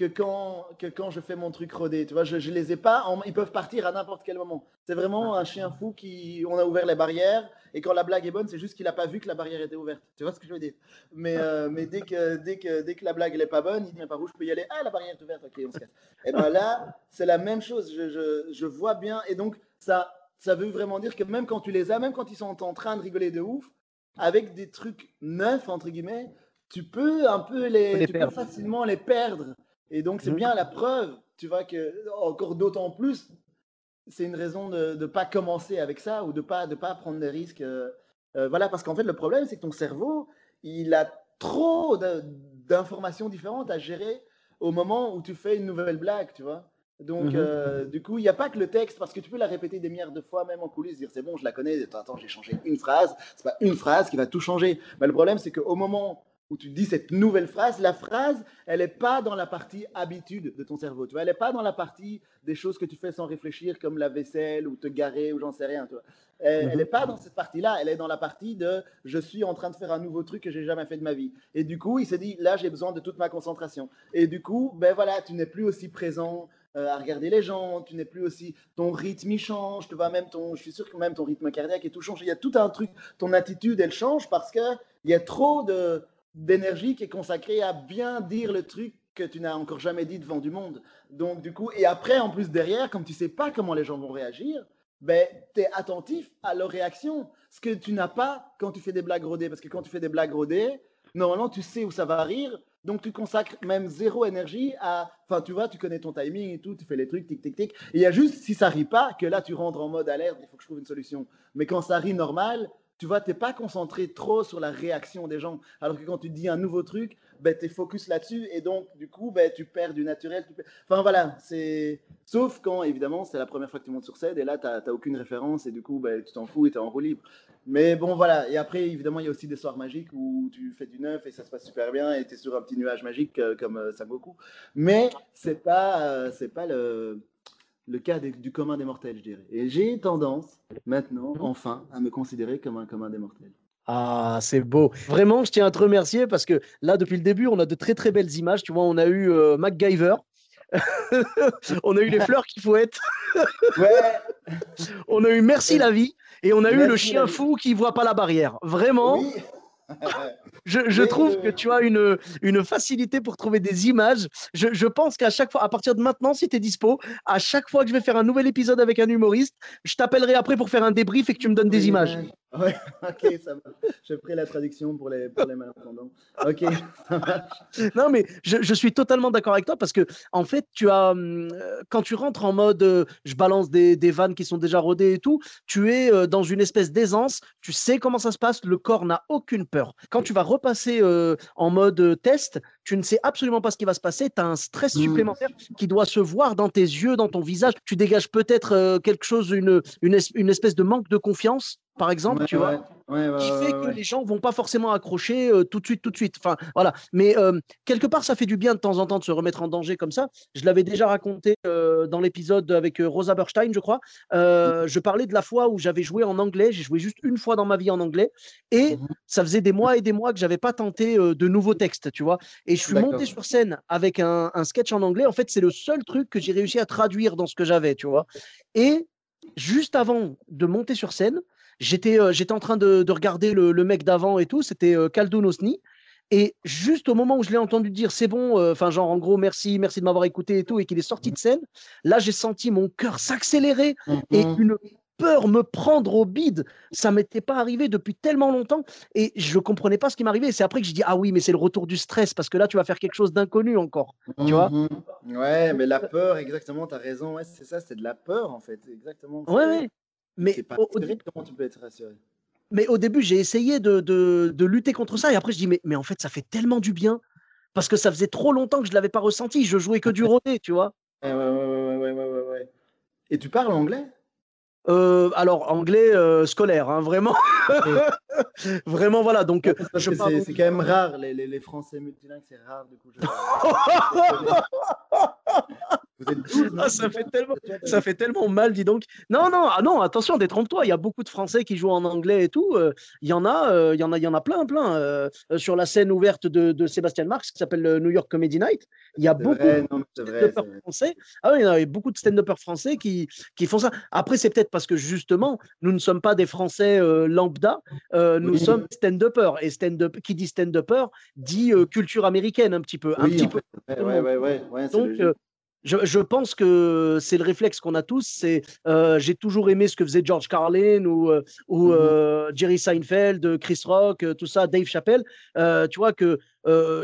que quand, que quand je fais mon truc rodé. Tu vois, je, je les ai pas, ils peuvent partir à n'importe quel moment. C'est vraiment un chien fou qui, on a ouvert les barrières et quand la blague est bonne, c'est juste qu'il n'a pas vu que la barrière était ouverte. Tu vois ce que je veux dire? Mais, euh, mais dès, que, dès, que, dès que la blague n'est pas bonne, il dit, mais par où je peux y aller Ah, la barrière est ouverte, ok, on se casse. Et bien là, c'est la même chose. Je, je, je, vois bien. Et donc, ça, ça veut vraiment dire que même quand tu les as, même quand ils sont en train de rigoler de ouf, avec des trucs neufs, entre guillemets, tu peux un peu les, tu peux facilement les perdre. Et donc, c'est mmh. bien la preuve, tu vois, que encore d'autant plus, c'est une raison de ne pas commencer avec ça ou de ne pas, de pas prendre des risques. Euh, euh, voilà, parce qu'en fait, le problème, c'est que ton cerveau, il a trop d'informations différentes à gérer au moment où tu fais une nouvelle blague, tu vois. Donc, mmh euh, du coup, il n'y a pas que le texte, parce que tu peux la répéter des milliards de fois, même en coulisses, dire c'est bon, je la connais, attends, j'ai changé une phrase. C'est pas une phrase qui va tout changer. Mais le problème, c'est qu'au moment où tu dis cette nouvelle phrase, la phrase, elle n'est pas dans la partie habitude de ton cerveau. Tu vois, elle n'est pas dans la partie des choses que tu fais sans réfléchir, comme la vaisselle ou te garer ou j'en sais rien. Tu vois. Elle n'est mhm. pas dans cette partie-là. Elle est dans la partie de je suis en train de faire un nouveau truc que j'ai jamais fait de ma vie. Et du coup, il s'est dit là, j'ai besoin de toute ma concentration. Et du coup, ben voilà, tu n'es plus aussi présent. Euh, à regarder les gens, tu n'es plus aussi, ton rythme il change, tu vois, même ton, je suis sûr que même ton rythme cardiaque et tout change. Il y a tout un truc, ton attitude elle change parce que il y a trop de, d'énergie qui est consacrée à bien dire le truc que tu n'as encore jamais dit devant du monde. Donc, du coup, et après, en plus, derrière, comme tu sais pas comment les gens vont réagir, ben, tu es attentif à leur réaction. Ce que tu n'as pas quand tu fais des blagues rodées. Parce que quand tu fais des blagues rodées, normalement, tu sais où ça va rire. Donc, tu consacres même zéro énergie à. Enfin, tu vois, tu connais ton timing et tout, tu fais les trucs, tic, tic, tic. Il y a juste, si ça rit pas, que là, tu rentres en mode alerte, il faut que je trouve une solution. Mais quand ça rit normal, tu vois, tu n'es pas concentré trop sur la réaction des gens. Alors que quand tu dis un nouveau truc, ben, tu es focus là-dessus et donc, du coup, ben, tu perds du naturel. Enfin, voilà, c'est. Sauf quand, évidemment, c'est la première fois que tu montes sur scène et là, tu n'as aucune référence et du coup, ben, tu t'en fous et tu es en roue libre. Mais bon, voilà. Et après, évidemment, il y a aussi des soirs magiques où tu fais du neuf et ça se passe super bien et tu es sur un petit nuage magique euh, comme euh, Sangoku. Mais c'est pas, euh, c'est pas le le cas du commun des mortels, je dirais. Et j'ai tendance, maintenant, mhm. enfin, à me considérer comme un commun des mortels.
Ah, c'est beau. Vraiment, je tiens à te remercier parce que là, depuis le début, on a de très très belles images. Tu vois, on a eu euh, MacGyver. on a eu les fleurs qui fouettent. ouais. on a eu Merci la vie. Et on a eu le chien fou qui voit pas la barrière. Vraiment. Oui. Je, trouve que tu as une, une facilité pour trouver des images. Je, pense qu'à chaque fois, à partir de maintenant, si tu es dispo, à chaque fois que je vais faire un nouvel épisode avec un humoriste, je t'appellerai après pour faire un débrief et que tu me donnes des images.
Ouais, ok, ça va. Je ferai la traduction pour les, pour les malentendants. Ok,
Non, mais je, suis totalement d'accord avec toi parce que, en fait, tu as, hum, quand tu rentres en mode euh, je balance des, des, vannes qui sont déjà rodées et tout, tu es euh, dans une espèce d'aisance, tu sais comment ça se passe, le corps n'a aucune peur. Quand tu vas repasser euh, en mode test, tu ne sais absolument pas ce qui va se passer, tu as un stress mmh. supplémentaire qui doit se voir dans tes yeux, dans ton visage. Tu dégages peut-être quelque chose, une, une, une espèce de manque de confiance par exemple, tu vois, qui fait que les gens vont pas forcément accrocher tout de suite, tout de suite. Enfin, voilà. Mais quelque part, ça fait du bien de temps en temps de se remettre en danger comme ça. Je l'avais déjà raconté dans l'épisode avec Rosa Berstein, je crois. Mmh. Je parlais de la fois où j'avais joué en anglais. J'ai joué juste une fois dans ma vie en anglais, et mmh ça faisait des mois et des mois que j'avais pas tenté de nouveaux textes, tu vois. Et je suis monté sur scène avec un, un sketch en anglais. En fait, c'est le seul truc que j'ai réussi à traduire dans ce que j'avais, tu vois. Et juste avant de monter sur scène, J'étais euh, j'étais en train de, de regarder le, le, mec d'avant et tout, c'était euh, Kaldun Osni. Et juste au moment où je l'ai entendu dire c'est bon, euh, enfin genre en gros merci, merci de m'avoir écouté et tout, et qu'il est sorti de scène, là j'ai senti mon cœur s'accélérer et mmh une peur me prendre au bide. Ça m'était pas arrivé depuis tellement longtemps et je comprenais pas ce qui m'arrivait. C'est après que je dis ah oui mais c'est le retour du stress parce que là tu vas faire quelque chose d'inconnu encore, tu vois
mmh Ouais mais la peur exactement, tu as raison, ouais, c'est ça, c'est de la peur en fait, exactement.
Ouais ouais. Mais
pas au, comment tu peux être rassuré
Mais au début, j'ai essayé de, de, de, lutter contre ça et après, je dis, mais, mais en fait, ça fait tellement du bien parce que ça faisait trop longtemps que je ne l'avais pas ressenti. Je jouais que du rodé, tu vois.
Ouais, ouais, ouais, ouais, ouais, ouais, Et tu parles anglais?
Euh, alors anglais euh, scolaire, hein, vraiment, vraiment voilà. Donc
c'est quand même rare les, les, les Français multilingues, c'est rare du coup. Je...
Ah, ça, fait tellement, ça fait tellement mal, dis donc. Non, non, ah non, attention, détrompe-toi. Il y a beaucoup de Français qui jouent en anglais et tout. Euh, il y en a, euh, il y en a, il y en a plein, plein. Euh, sur la scène ouverte de, de Sébastien Marx qui s'appelle le New York Comedy Night, il y a beaucoup de stand-uppers français. Ah oui, il y a beaucoup de stand-uppers français qui, qui font ça. Après, c'est peut-être parce que justement, nous ne sommes pas des Français lambda, nous sommes stand-uppers. Et stand-up, qui dit stand-upper dit culture américaine un petit peu. Un petit peu.
Ouais, ouais, ouais, ouais,
Donc, je, pense que c'est le réflexe qu'on a tous. C'est euh, j'ai toujours aimé ce que faisait George Carlin ou, euh, mmh euh, Jerry Seinfeld, Chris Rock, tout ça, Dave Chappelle. tu vois que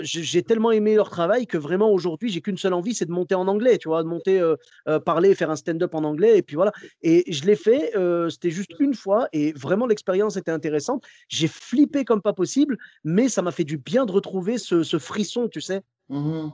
j'ai tellement aimé leur travail que vraiment aujourd'hui j'ai qu'une seule envie, c'est de monter en anglais. Tu vois, de monter, parler, faire un stand-up en anglais et puis voilà. Et je l'ai fait. C'était juste une fois et vraiment l'expérience était intéressante. J'ai flippé comme pas possible, mais ça m'a fait du bien de retrouver ce, frisson, tu sais.
Mmh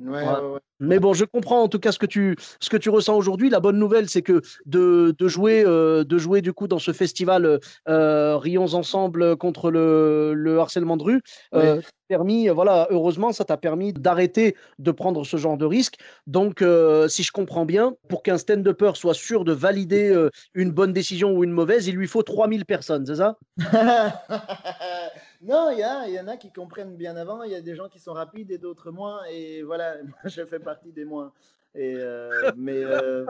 Ouais, ouais.
Mais bon, je comprends en tout cas ce que tu, ce que tu ressens aujourd'hui. La bonne nouvelle, c'est que de, de jouer, euh, de jouer du coup dans ce festival euh, Rions ensemble contre le, le harcèlement de rue, euh, permis, voilà, heureusement, ça t'a permis d'arrêter de prendre ce genre de risque. Donc, si je comprends bien, pour qu'un stand-upper soit sûr de valider une bonne décision ou une mauvaise, il lui faut 3000 personnes, c'est ça?
Non, il y, y, en a qui comprennent bien avant, il y a des gens qui sont rapides et d'autres moins, et voilà, moi je fais partie des moins. Et euh, mais euh,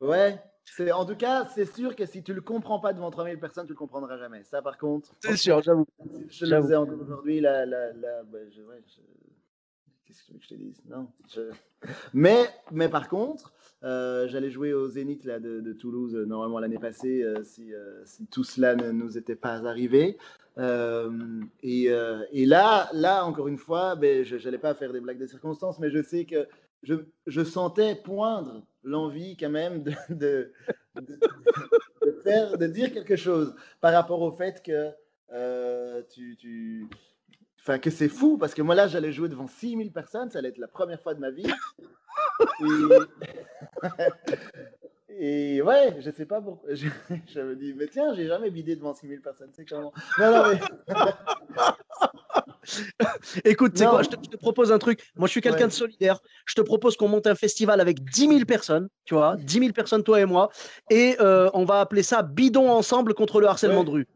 ouais, c'est en tout cas, c'est sûr que si tu le comprends pas devant 3000 personnes, tu le comprendras jamais. Ça, par contre,
c'est sûr, j'avoue.
Je le faisais encore aujourd'hui, la, la, la bah, je, ouais, qu'est-ce que je te dise? Non. Mais, mais par contre, j'allais jouer au Zénith là, de, Toulouse normalement l'année passée si, si, tout cela ne nous était pas arrivé. Euh, et, euh, là, là, encore une fois, ben, je n'allais pas faire des blagues de circonstances, mais je sais que je, je sentais poindre l'envie quand même de, de, faire, de dire quelque chose par rapport au fait que euh, tu, Enfin, que c'est fou, parce que moi là, j'allais jouer devant 6000 personnes, ça allait être la première fois de ma vie. Et ouais, je sais pas pourquoi. Je, je me dis, mais tiens, j'ai jamais bidé devant 6000 personnes, c'est comment Non, non, mais.
Écoute, tu sais quoi, je te, propose un truc. Moi, je suis quelqu'un de solidaire. Je te propose qu'on monte un festival avec 10 000 personnes, tu vois, 10 000 personnes, toi et moi. Et euh, on va appeler ça Bidon ensemble contre le harcèlement de rue.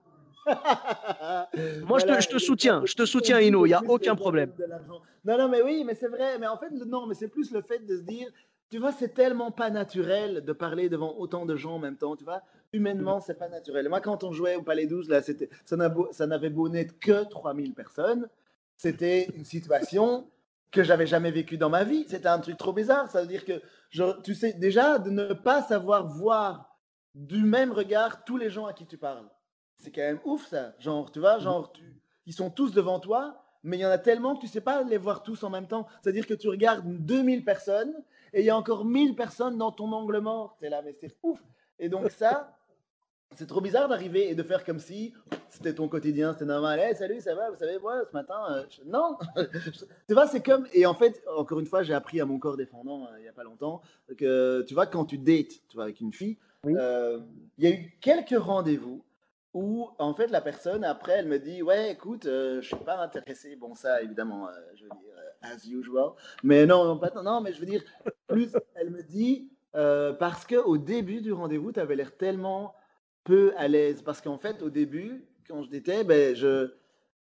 Moi, je, te, je, te, soutiens, je te soutiens, Ino, il n'y a aucun problème.
Non, non, mais oui, mais c'est vrai. Mais en fait, non, mais c'est plus le fait de se dire, tu vois, c'est tellement pas naturel de parler devant autant de gens en même temps, tu vois. Humainement, c'est pas naturel. Moi, quand on jouait au Palais 12, là, c'était, ça n'avait beau n'être que 3000 personnes. C'était une situation que j'avais jamais vécue dans ma vie. C'était un truc trop bizarre. Ça veut dire que, tu sais, déjà, de ne pas savoir voir du même regard tous les gens à qui tu parles. C'est quand même ouf, ça. Genre, tu vois, genre, tu, ils sont tous devant toi, mais il y en a tellement que tu sais pas les voir tous en même temps. C'est-à-dire que tu regardes 2000 personnes et il y a encore 1000 personnes dans ton angle mort. C'est là, mais c'est ouf. Et donc ça, c'est trop bizarre d'arriver et de faire comme si c'était ton quotidien, c'était normal. Hey, salut, ça va? Vous savez, moi, ce matin, euh, non. tu vois, c'est comme. Et en fait, encore une fois, j'ai appris à mon corps défendant euh, il n'y a pas longtemps que tu vois, quand tu dates, tu vois, avec une fille, euh, il y a eu quelques rendez-vous où en fait la personne après elle me dit ouais écoute je je suis pas intéressé bon ça évidemment je veux dire as usual. Mais non non pas non mais je veux dire plus elle me dit parce que au début du rendez-vous tu avais l'air tellement peu à l'aise. Parce qu'en fait au début quand je l'étais ben je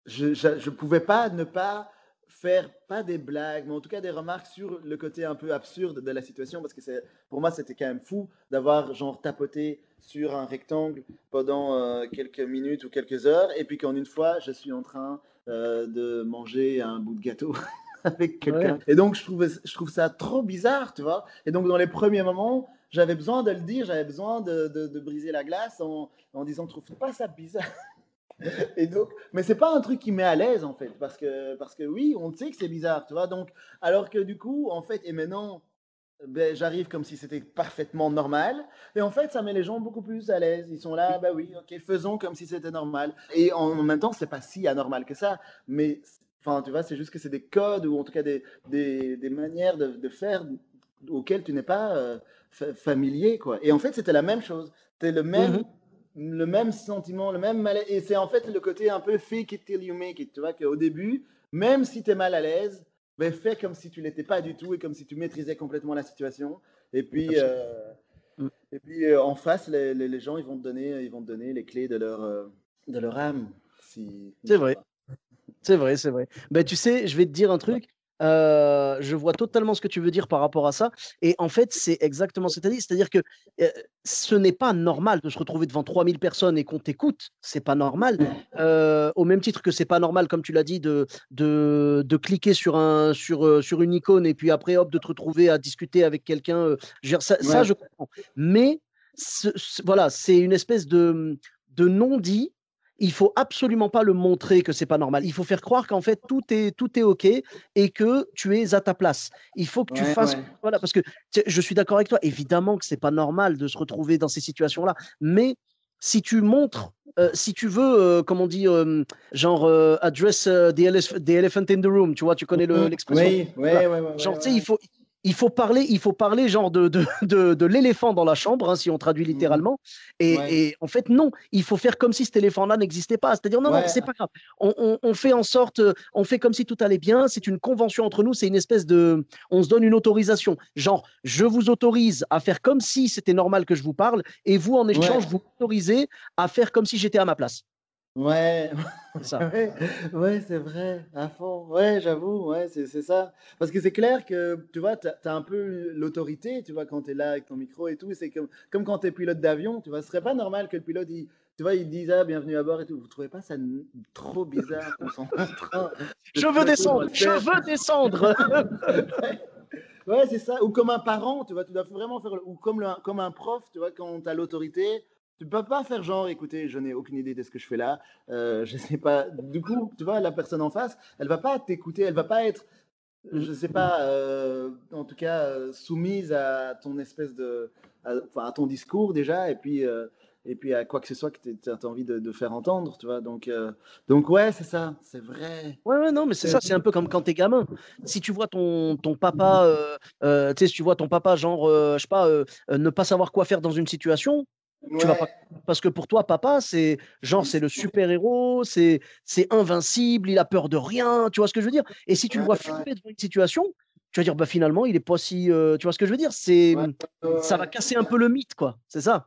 je, je pouvais pas ne pas faire pas des blagues, mais en tout cas des remarques sur le côté un peu absurde de la situation, parce que c'est, pour moi c'était quand même fou d'avoir genre tapoté sur un rectangle pendant euh, quelques minutes ou quelques heures, et puis qu'en une fois je suis en train euh, de manger un bout de gâteau avec quelqu'un. Et donc je trouve, je trouve ça trop bizarre, tu vois. Et donc dans les premiers moments, j'avais besoin de le dire, j'avais besoin de, de, briser la glace en, en disant, trouve pas ça bizarre et donc, mais c'est pas un truc qui met à l'aise en fait, parce que, parce que oui, on sait que c'est bizarre, tu vois. Donc, alors que du coup, en fait, et maintenant, ben, j'arrive comme si c'était parfaitement normal, et en fait, ça met les gens beaucoup plus à l'aise. Ils sont là, bah oui, ok, faisons comme si c'était normal. Et en, même temps, c'est pas si anormal que ça, mais enfin, tu vois, c'est juste que c'est des codes ou en tout cas des, des, manières de, faire auxquelles tu n'es pas euh, familier, quoi. Et en fait, c'était la même chose. C'était le même. Mm-hmm le même sentiment, le même malaise. Et c'est en fait le côté un peu fake it till you make it. Tu vois, qu'au début, même si tu es mal à l'aise, ben, fais comme si tu l'étais pas du tout et comme si tu maîtrisais complètement la situation. Et puis, euh, mm. et puis euh, en face, les, les, gens, ils vont te donner, ils vont te donner les clés de leur, euh, de leur âme. Si,
c'est vrai. C'est vrai, c'est vrai. Ben, tu sais, je vais te dire un truc. Euh, je vois totalement ce que tu veux dire par rapport à ça. Et en fait, c'est exactement ce que tu as dit. C'est-à-dire que euh, ce n'est pas normal de se retrouver devant 3000 personnes et qu'on t'écoute. C'est pas normal. Euh, au même titre que c'est pas normal, comme tu l'as dit, de, de, de, cliquer sur, un, sur, sur une icône et puis après, hop, de te retrouver à discuter avec quelqu'un. ça, ça, je comprends. Mais voilà, c'est une espèce de, de non-dit il faut absolument pas le montrer que c'est pas normal. Il faut faire croire qu'en fait tout est tout est ok et que tu es à ta place. Il faut que tu fasses voilà parce que je suis d'accord avec toi. Évidemment que c'est pas normal de se retrouver dans ces situations là, mais si tu montres, euh, si tu veux, euh, comme on dit, euh, genre address the, elephant in the room, tu vois, tu connais mmh l'expression?
Oui, oui, oui,
Genre, tu sais, il faut, il faut parler, il faut parler genre de, de, de, l'éléphant dans la chambre, hein, si on traduit mmh littéralement. Et, en fait, non, il faut faire comme si cet éléphant-là n'existait pas. C'est-à-dire, non, non, c'est pas grave. On, on, fait en sorte, on fait comme si tout allait bien. C'est une convention entre nous. C'est une espèce de. On se donne une autorisation. Genre, je vous autorise à faire comme si c'était normal que je vous parle. Et vous, en échange, vous autorisez à faire comme si j'étais à ma place.
Ouais, ouais, c'est vrai, à fond. Ouais, j'avoue, ouais, c'est ça. Parce que c'est clair que, tu vois, tu as, un peu l'autorité, tu vois, quand tu es là avec ton micro et tout. C'est comme, comme quand tu es pilote d'avion, tu vois. Ce serait pas normal que le pilote, il, tu vois, il dise, ah, bienvenue à bord et tout. Vous trouvez pas ça trop bizarre qu'on s'en
Je veux descendre, je veux descendre.
ouais, c'est ça. Ou comme un parent, tu vois, tu dois vraiment faire, ou comme, le, comme un prof, tu vois, quand tu as l'autorité tu peux pas faire genre, écoutez, je n'ai aucune idée de ce que je fais là, euh, je sais pas. Du coup, tu vois, la personne en face, elle va pas t'écouter, elle va pas être, je sais pas, euh, en tout cas, euh, soumise à ton espèce de, à, ton discours déjà, et puis, euh, et puis à quoi que ce soit que tu as envie de, faire entendre, tu vois. Donc, donc ouais, c'est ça, c'est vrai.
Ouais, ouais, non, mais c'est ça, c'est un peu comme quand t'es gamin. Si tu vois ton, ton papa, tu sais, si tu vois ton papa, genre, je sais pas, ne pas savoir quoi faire dans une situation, tu vas pas... Parce que pour toi, papa, c'est genre, c'est le super-héros, c'est invincible, il a peur de rien, tu vois ce que je veux dire? Et si tu le vois flipper dans une situation, tu vas dire, bah finalement, il est pas si. Euh, tu vois ce que je veux dire? C'est Ça va casser un peu le mythe, quoi. C'est ça?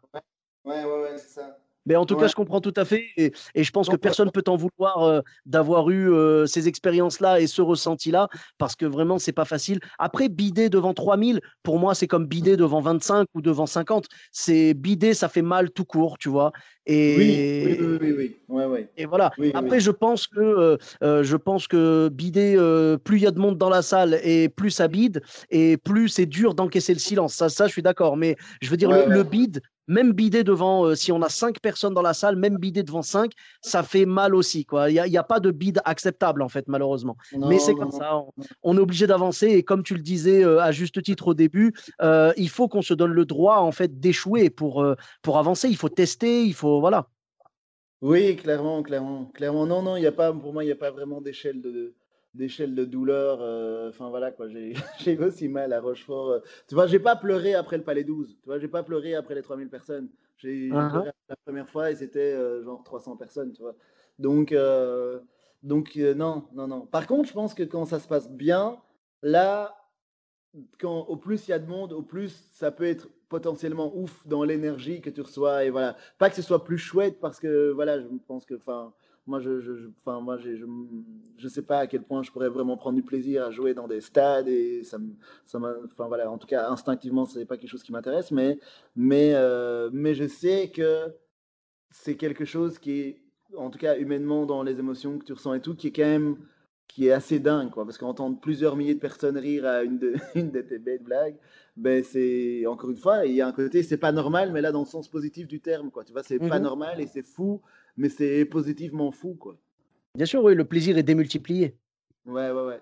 Ouais, ouais, ouais, c'est ça.
Mais en tout cas, je comprends tout à fait. Et, je pense que personne ne peut t'en vouloir euh, d'avoir eu euh, ces expériences-là et ce ressenti-là, parce que vraiment, c'est pas facile. Après, bider devant 3000, pour moi, c'est comme bider devant 25 ou devant 50. C'est bider, ça fait mal tout court, tu vois.
Et, oui, oui, oui, oui. Ouais, ouais.
Et voilà. Après, je pense que euh, je pense que bider, plus il y a de monde dans la salle et plus ça bide, et plus c'est dur d'encaisser le silence. Ça, ça, je suis d'accord. Mais je veux dire, le, le bide, même bider devant, euh, si on a cinq personnes dans la salle, même bider devant cinq, ça fait mal aussi. Il n'y a, pas de bide acceptable, en fait, malheureusement. Mais c'est comme ça. On, est obligé d'avancer. Et comme tu le disais euh, à juste titre au début, euh, il faut qu'on se donne le droit, en fait, d'échouer pour, pour avancer. Il faut tester, il faut. Voilà.
Oui, clairement, clairement. clairement. Non, non, il y a pas, pour moi, il n'y a pas vraiment d'échelle de, d'échelle de douleur. euh, Enfin voilà quoi, j'ai aussi mal à Rochefort. euh. Tu vois, j'ai pas pleuré après le Palais 12. Tu vois, j'ai pas pleuré après les 3000 personnes. J'ai
Uh-huh.
pleuré la première fois et c'était euh, genre 300 personnes, tu vois. Donc, euh, donc non, non, non. Par contre, je pense que quand ça se passe bien, là, quand au plus il y a de monde, au plus ça peut être potentiellement ouf dans l'énergie que tu reçois et voilà. Pas que ce soit plus chouette parce que voilà, je pense que enfin moi je je, je- enfin moi je je sais pas à quel point je pourrais vraiment prendre du plaisir à jouer dans des stades et ça me ça enfin voilà, en tout cas instinctivement, c'est pas quelque chose qui m'intéresse mais mais euh, mais je sais que c'est quelque chose qui est en tout cas humainement dans les émotions que tu ressens et tout qui est quand même qui est assez dingue, quoi, parce qu'entendre plusieurs milliers de personnes rire à une de, une de tes belles blagues, ben c'est, encore une fois, il y a un côté, c'est pas normal, mais là, dans le sens positif du terme, quoi, tu vois, c'est pas
Mhm.
normal et c'est fou, mais c'est positivement fou, quoi.
Bien sûr, oui, le plaisir est démultiplié.
Ouais, ouais, ouais.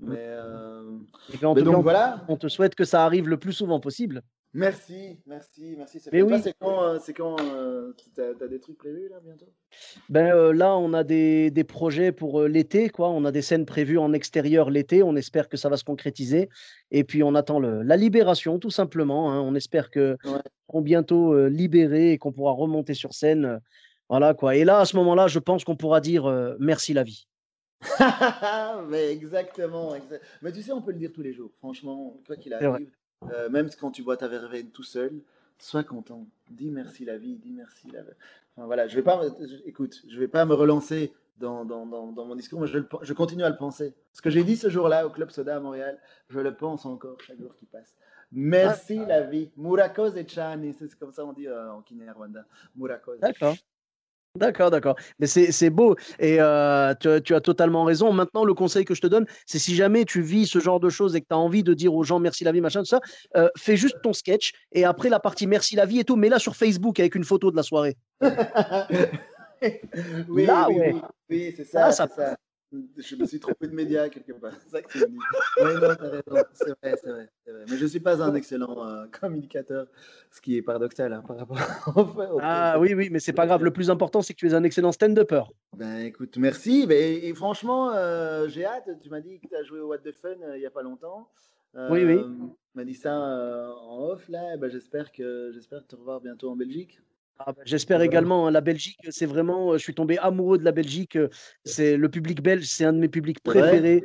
Mais, euh,
Et
mais donc
on-
voilà,
on te souhaite que ça arrive le plus souvent possible.
merci, merci, merci.
Mais
Mais oui. C'est quand, euh, c'est quand, euh, t'as, t'as des trucs prévus, là, bientôt?
Ben, euh, là, on a des, des projets pour l'été, quoi. On a des scènes prévues en extérieur l'été. On espère que ça va se concrétiser. Et puis, on attend le- la libération, tout simplement. hein. On espère que
Ouais.
seront bientôt libérés et qu'on pourra remonter sur scène. Voilà, quoi. Et là, à ce moment-là, je pense qu'on pourra dire euh, merci la vie.
Mais exactement, exa- Mais tu sais, on peut le dire tous les jours. Franchement, quoi qu'il arrive, euh, même quand tu bois ta verveine tout seul, sois content. Dis merci la vie, dis merci la vie. Enfin, voilà, je vais pas, me- écoute, je vais pas me relancer dans, dans, dans, dans mon discours, mais je, le je continue à le penser. Ce que j'ai dit ce jour-là au Club Soda à Montréal, je le pense encore chaque jour qui passe. Merci la vie. Murakos et Chani, c'est comme ça on dit euh, en Kinyarwanda. Murakos.
D'accord. D'accord, d'accord. Mais c'est beau et euh, tu, as- tu as totalement raison. Maintenant, le conseil que je te donne, c'est si jamais tu vis ce genre de choses et que tu as envie de dire aux gens merci la vie, machin, tout ça, euh, fais juste ton sketch et après la partie merci la vie et tout, mets-la sur Facebook avec une photo de la soirée.
oui,
Là,
oui,
ouais.
oui, oui, c'est
Ça,
ça,
ça
c'est ça. Je me suis trompé de média quelque part. C'est ça que tu me dis. Oui, non, t'as raison. C'est vrai, c'est vrai. Mais je ne suis pas un excellent euh, communicateur, ce qui est paradoxal hein, par rapport au, au-
Ah oui, oui, mais c'est pas grave. Le plus important, c'est que tu es un excellent stand-upper.
Ben écoute, merci. Ben, et, franchement, euh, j'ai hâte. Tu m'as dit que tu as joué au What the Fun euh, il n'y a pas longtemps.
Oui, oui.
Euh, Tu m'as dit ça euh, en off là. Ben, j'espère que j'espère te revoir bientôt en Belgique.
Ah bah, J'espère également. hein, la Belgique, c'est vraiment. euh, Je suis tombé amoureux de la Belgique. euh, C'est le public belge, c'est un de mes publics préférés.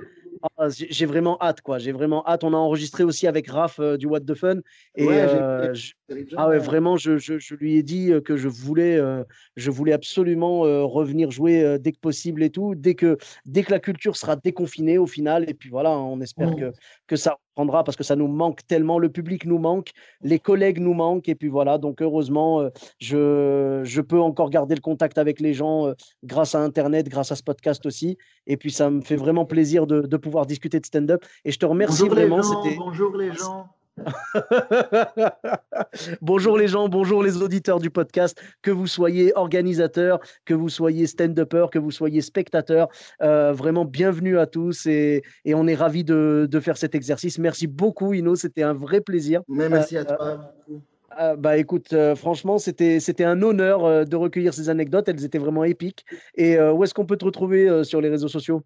Ah, j'ai j'ai vraiment hâte, quoi. J'ai vraiment hâte. On a enregistré aussi avec Raph euh, du What the Fun. Et
Ouais, j'ai-
euh, je-
Terrible
Ah ouais, vraiment, je, je, je lui ai dit euh, que je voulais, euh, je voulais absolument euh, revenir jouer euh, dès que possible et tout, dès que, dès que la culture sera déconfinée au final. Et puis voilà, on espère
Mm.
que, que ça parce que ça nous manque tellement, le public nous manque, les collègues nous manquent. Et puis voilà, donc heureusement, euh, je, je peux encore garder le contact avec les gens euh, grâce à Internet, grâce à ce podcast aussi. Et puis ça me fait vraiment plaisir de, de pouvoir discuter de stand-up. Et je te remercie
bonjour
vraiment.
les gens, bonjour les gens.
bonjour les gens, bonjour les auditeurs du podcast, que vous soyez organisateur, que vous soyez stand-upper, que vous soyez spectateur, euh, vraiment bienvenue à tous et, et on est ravis de, de faire cet exercice. Merci beaucoup Ino, c'était un vrai plaisir.
Mais merci à
Euh,
toi. beaucoup.
Euh, bah écoute, euh, franchement, c'était c'était un honneur euh, de recueillir ces anecdotes, elles étaient vraiment épiques. Et euh, où est-ce qu'on peut te retrouver euh, sur les réseaux sociaux?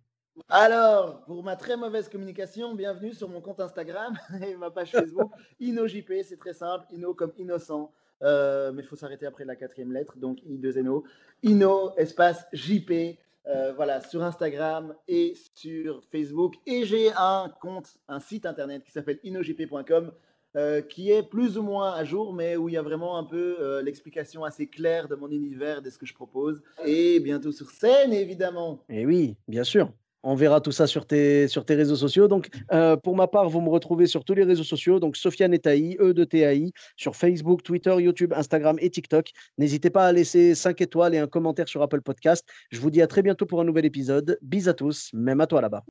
Alors, pour ma très mauvaise communication, bienvenue sur mon compte Instagram et ma page Facebook. InnoJP, c'est très simple. Inno comme innocent. Euh, mais il faut s'arrêter après la quatrième lettre, donc I2NO. Inno, espace JP. euh, voilà, sur Instagram et sur Facebook. Et j'ai un compte, un site internet qui s'appelle innojp.com euh, qui est plus ou moins à jour, mais où il y a vraiment un peu euh, l'explication assez claire de mon univers, de ce que je propose. Et bientôt sur scène, évidemment.
Eh oui, bien sûr. On verra tout ça sur tes, réseaux sociaux. Donc, euh, pour ma part, vous me retrouvez sur tous les réseaux sociaux. Donc, Sofiane et Taï, E de TAI, sur Facebook, Twitter, YouTube, Instagram et TikTok. N'hésitez pas à laisser 5 étoiles et un commentaire sur Apple Podcast. Je vous dis à très bientôt pour un nouvel épisode. Bis à tous, même à toi là-bas.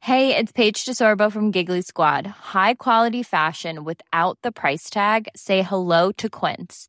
Hey, it's Paige DeSorbo from Giggly Squad. High quality fashion without the price tag. Say hello to Quince.